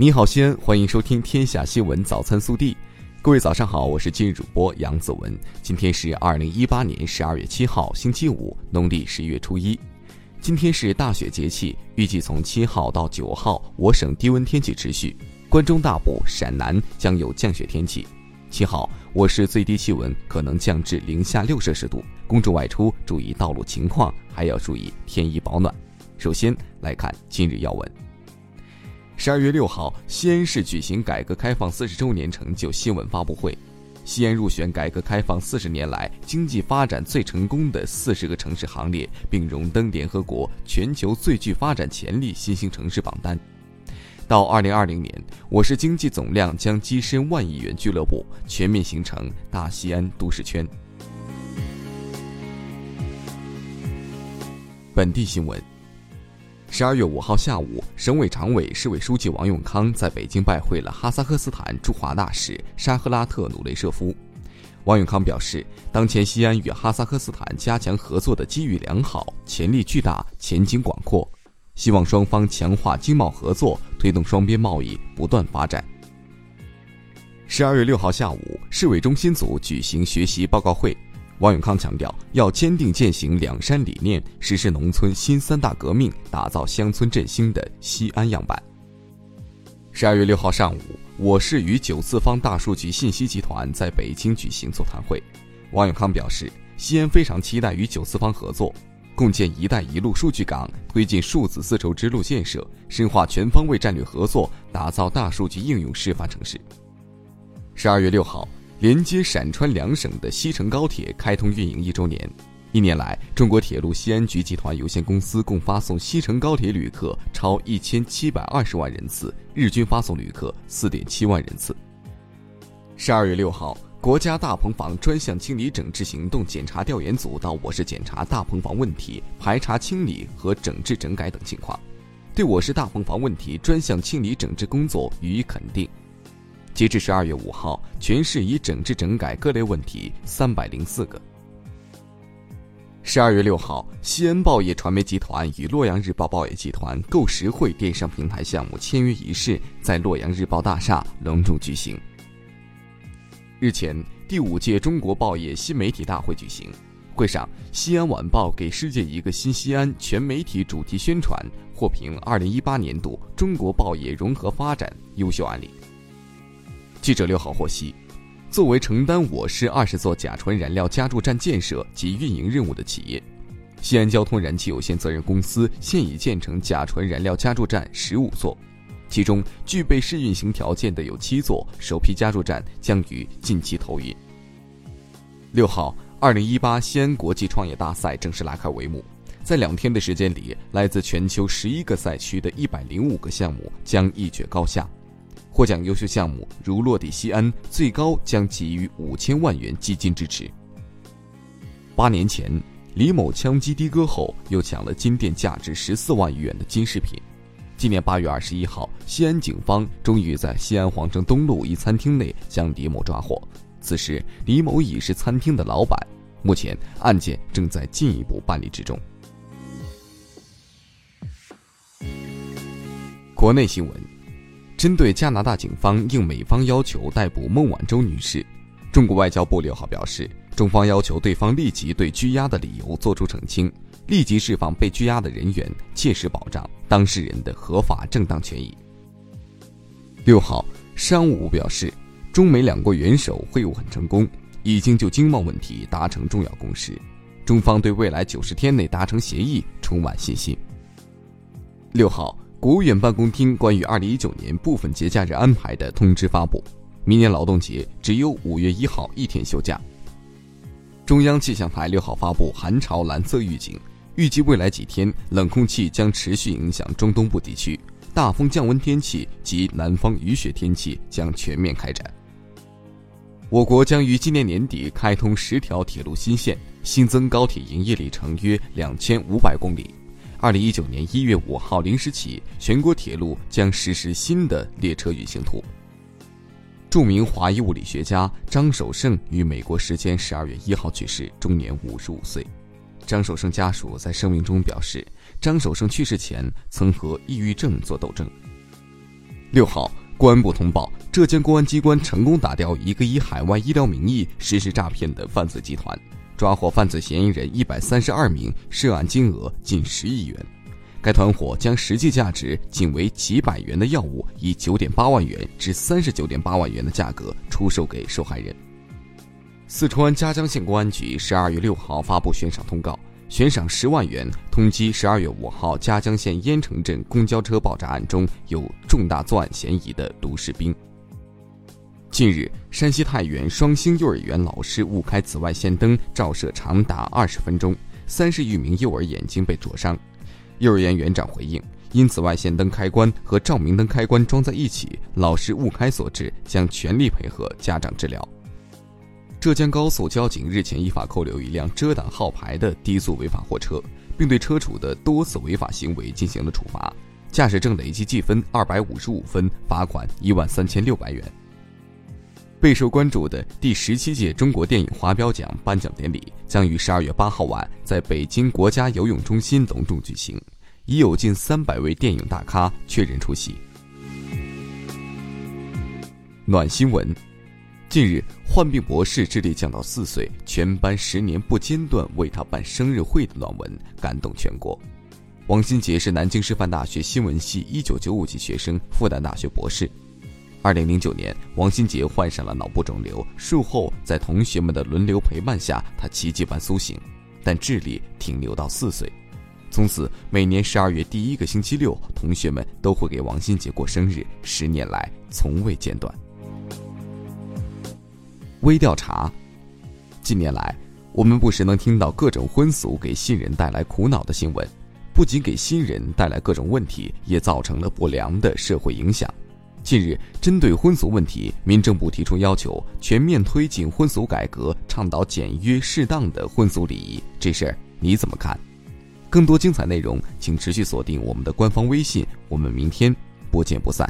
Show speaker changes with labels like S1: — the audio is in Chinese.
S1: 你好，西安，欢迎收听《天下新闻早餐速递》。各位早上好，我是今日主播杨子文。今天是二零一八年十二月七号，星期五，农历十一月初一。今天是大雪节气，预计从七号到九号，我省低温天气持续，关中大部、陕南将有降雪天气。七号，我市最低气温可能降至零下六摄氏度，公众外出注意道路情况，还要注意添衣保暖。首先来看今日要闻。十二月六号，西安市举行改革开放四十周年成就新闻发布会。西安入选改革开放四十年来经济发展最成功的四十个城市行列，并荣登联合国全球最具发展潜力新兴城市榜单。到二零二零年，我市经济总量将跻身万亿元俱乐部，全面形成大西安都市圈。本地新闻。十二月五号下午，省委常委、市委书记王永康在北京拜会了哈萨克斯坦驻华大使沙赫拉特努雷舍夫。王永康表示，当前西安与哈萨克斯坦加强合作的机遇良好，潜力巨大，前景广阔，希望双方强化经贸合作，推动双边贸易不断发展。十二月六号下午，市委中心组举行学习报告会。王永康强调，要坚定践行两山理念，实施农村新三大革命，打造乡村振兴的西安样板。十二月六号上午，我市与九四方大数据信息集团在北京举行座谈会。王永康表示，西安非常期待与九四方合作，共建“一带一路”数据港，推进数字丝绸之路建设，深化全方位战略合作，打造大数据应用示范城市。十二月六号。连接陕川两省的西成高铁开通运营一周年，一年来，中国铁路西安局集团有限公司共发送西成高铁旅客超一千七百二十万人次，日均发送旅客四点七万人次。十二月六号，国家大棚房专项清理整治行动检查调研组到我市检查大棚房问题，排查清理和整治整改等情况，对我市大棚房问题专项清理整治工作予以肯定。截至十二月五号，全市已整治整改各类问题三百零四个。十二月六号，西安报业传媒集团与洛阳日报报业集团购实惠电商平台项目签约仪式在洛阳日报大厦隆重举行。日前，第五届中国报业新媒体大会举行，会上，西安晚报给世界一个新西安全媒体主题宣传获评二零一八年度中国报业融合发展优秀案例。记者六号获悉，作为承担我市二十座甲醇燃料加注站建设及运营任务的企业，西安交通燃气有限责任公司现已建成甲醇燃料加注站十五座，其中具备试运行条件的有七座，首批加注站将于近期投运。六号，二零一八西安国际创业大赛正式拉开帷幕，在两天的时间里，来自全球十一个赛区的一百零五个项目将一决高下。获奖优秀项目如落地西安，最高将给予五千万元基金支持。八年前，李某枪击的哥后，又抢了金店价值十四万余元的金饰品。今年八月二十一号，西安警方终于在西安皇城东路一餐厅内将李某抓获。此时，李某已是餐厅的老板。目前，案件正在进一步办理之中。国内新闻。针对加拿大警方应美方要求逮捕孟晚舟女士，中国外交部六号表示，中方要求对方立即对拘押的理由作出澄清，立即释放被拘押的人员，切实保障当事人的合法正当权益。六号，商务部表示，中美两国元首会晤很成功，已经就经贸问题达成重要共识，中方对未来九十天内达成协议充满信心。六号。国务院办公厅关于二零一九年部分节假日安排的通知发布，明年劳动节只有五月一号一天休假。中央气象台六号发布寒潮蓝色预警，预计未来几天冷空气将持续影响中东部地区，大风降温天气及南方雨雪天气将全面开展。我国将于今年年底开通十条铁路新线，新增高铁营业里程约两千五百公里。二零一九年一月五号零时起，全国铁路将实施新的列车运行图。著名华裔物理学家张守胜于美国时间十二月一号去世，终年五十五岁。张守胜家属在声明中表示，张守胜去世前曾和抑郁症做斗争。六号，公安部通报，浙江公安机关成功打掉一个以海外医疗名义实施诈骗的犯罪集团，抓获犯罪嫌疑人一百三十二名，涉案金额近十亿元。该团伙将实际价值仅为几百元的药物，以九点八万元至三十九点八万元的价格出售给受害人。四川嘉江县公安局十二月六号发布悬赏通告，悬赏十万元通缉十二月五号嘉江县烟城镇公交车爆炸案中有重大作案嫌疑的卢士兵。近日，山西太原双星幼儿园老师误开紫外线灯照射长达二十分钟，三十余名幼儿眼睛被灼伤。幼儿园园长回应：因紫外线灯开关和照明灯开关装在一起，老师误开所致，将全力配合家长治疗。浙江高速交警日前依法扣留一辆遮挡号牌的低速违法货车，并对车主的多次违法行为进行了处罚，驾驶证累计记分二百五十五分，罚款一万三千六百元。备受关注的第十七届中国电影华表奖颁奖典礼将于十二月八号晚在北京国家游泳中心隆重举行，已有近三百位电影大咖确认出席。暖新闻：近日，患病博士智力降到四岁，全班十年不间断为他办生日会的暖文感动全国。王新杰是南京师范大学新闻系一九九五级学生，复旦大学博士。二零零九年，王新杰患上了脑部肿瘤，术后在同学们的轮流陪伴下，他奇迹般苏醒，但智力停留到四岁。从此，每年十二月第一个星期六，同学们都会给王新杰过生日，十年来从未间断。微调查，近年来，我们不时能听到各种婚俗给新人带来苦恼的新闻，不仅给新人带来各种问题，也造成了不良的社会影响。近日，针对婚俗问题，民政部提出要求，全面推进婚俗改革，倡导简约适当的婚俗礼仪。这事儿你怎么看？更多精彩内容，请持续锁定我们的官方微信。我们明天不见不散。